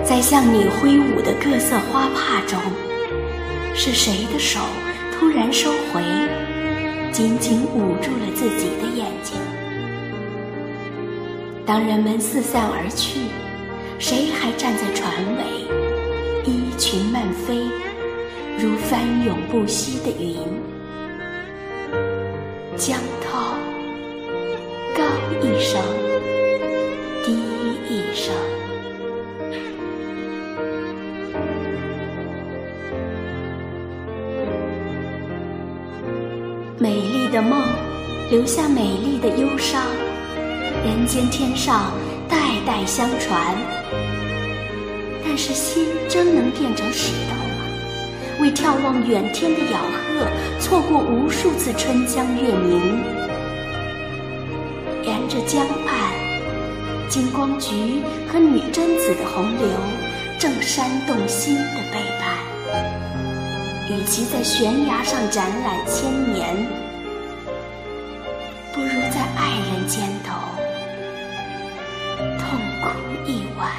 在向你挥舞的各色花帕中，是谁的手突然收回，紧紧捂住了自己的眼睛？当人们四散而去，谁还站在船尾，衣裙漫飞，如翻涌不息的云？江涛，高一声，低一声。美丽的梦，留下美丽的忧伤。人间天上，代代相传。但是心真能变成石头吗？为眺望远天的咬鹤，错过无数次春江月明。沿着江畔，金光菊和女贞子的洪流，正煽动心的背叛。与其在悬崖上展览千年不如在爱人肩头痛哭一晚